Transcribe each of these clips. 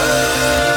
Música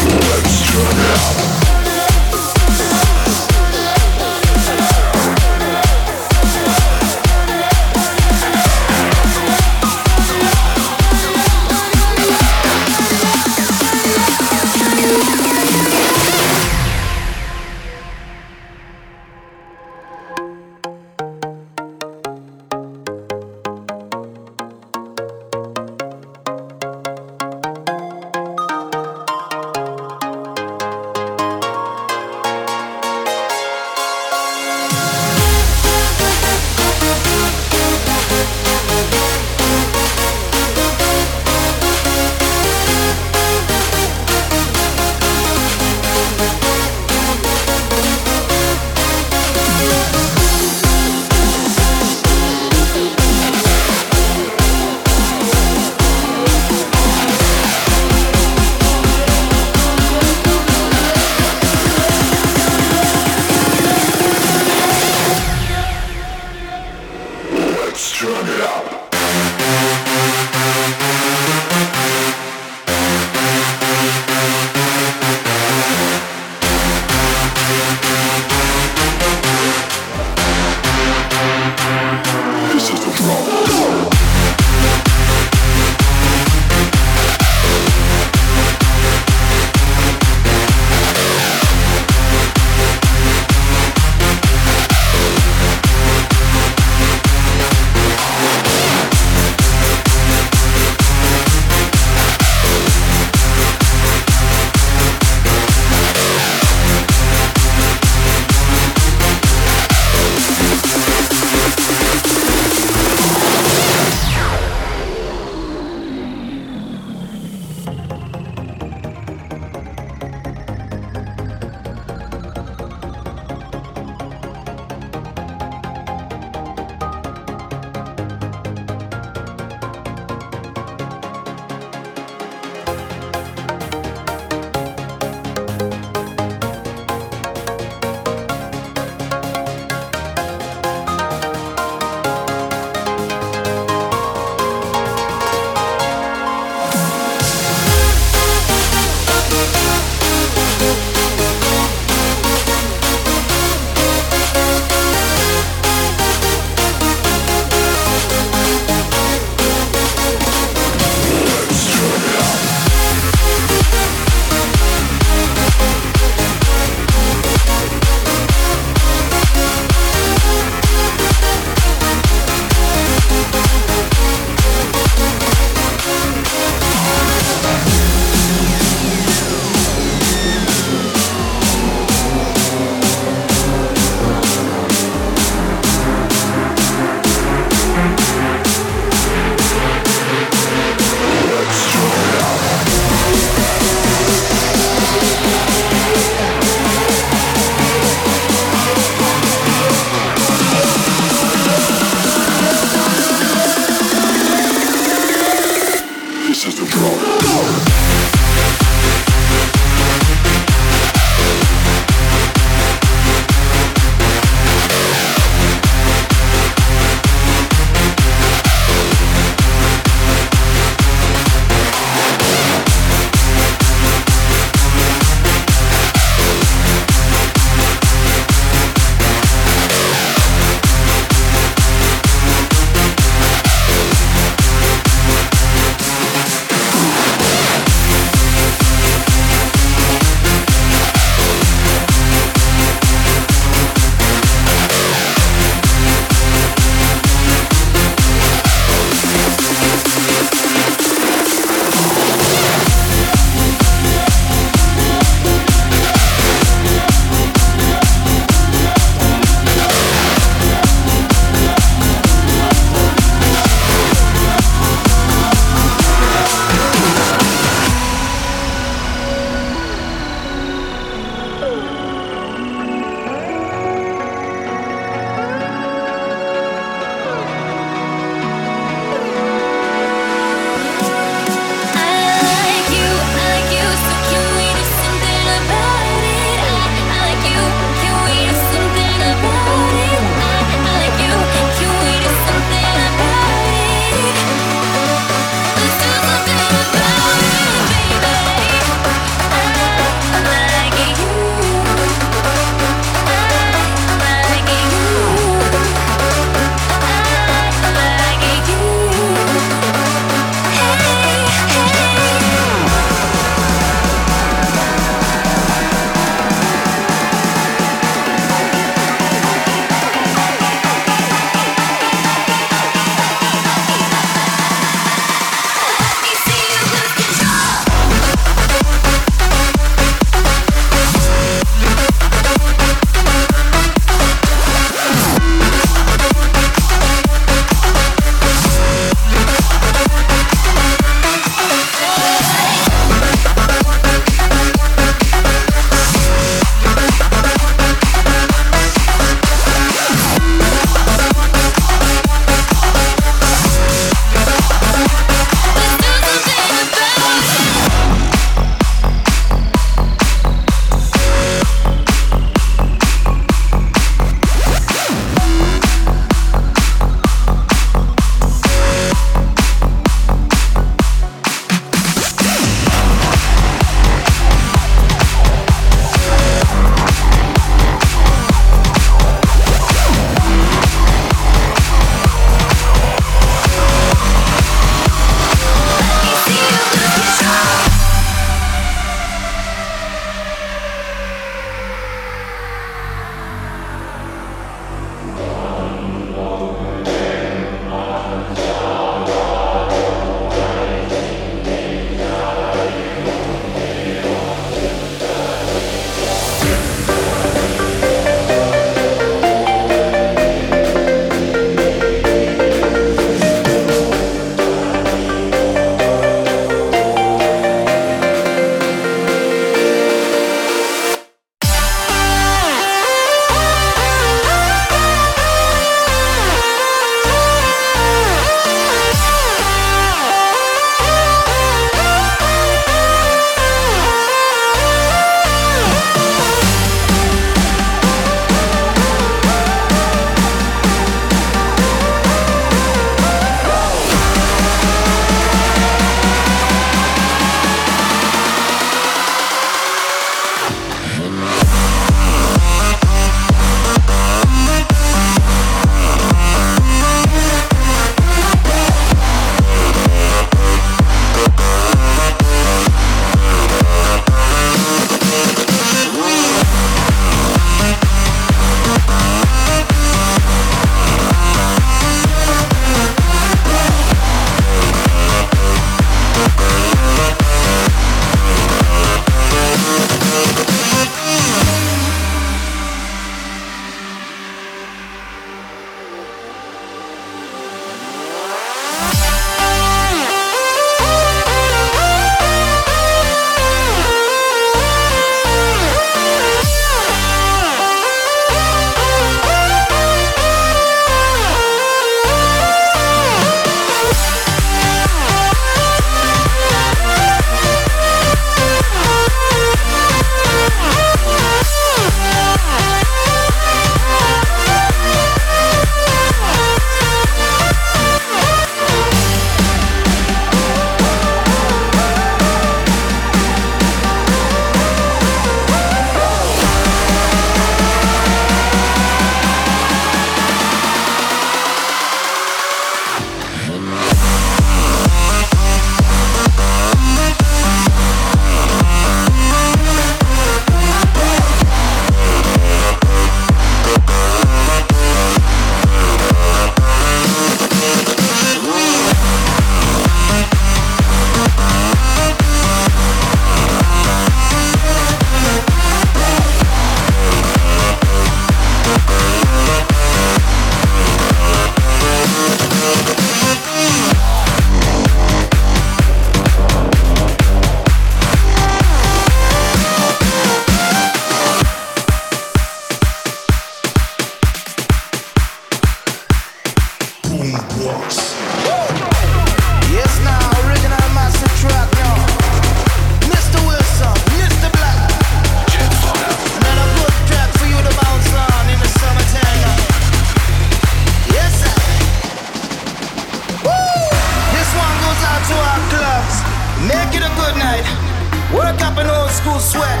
sweat.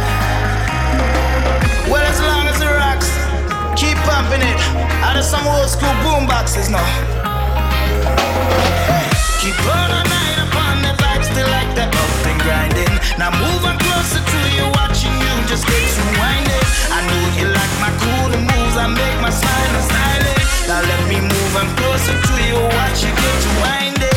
Well, as long as it rocks, keep pumping it. Out of some old school boom boxes now. Keep on a night upon the vibes still like that up and grinding. Now move on closer to you, watching you just get to winding. I know you like my cool moves, I make my smile and style. Now let me move, on closer to you, watch you get to winding.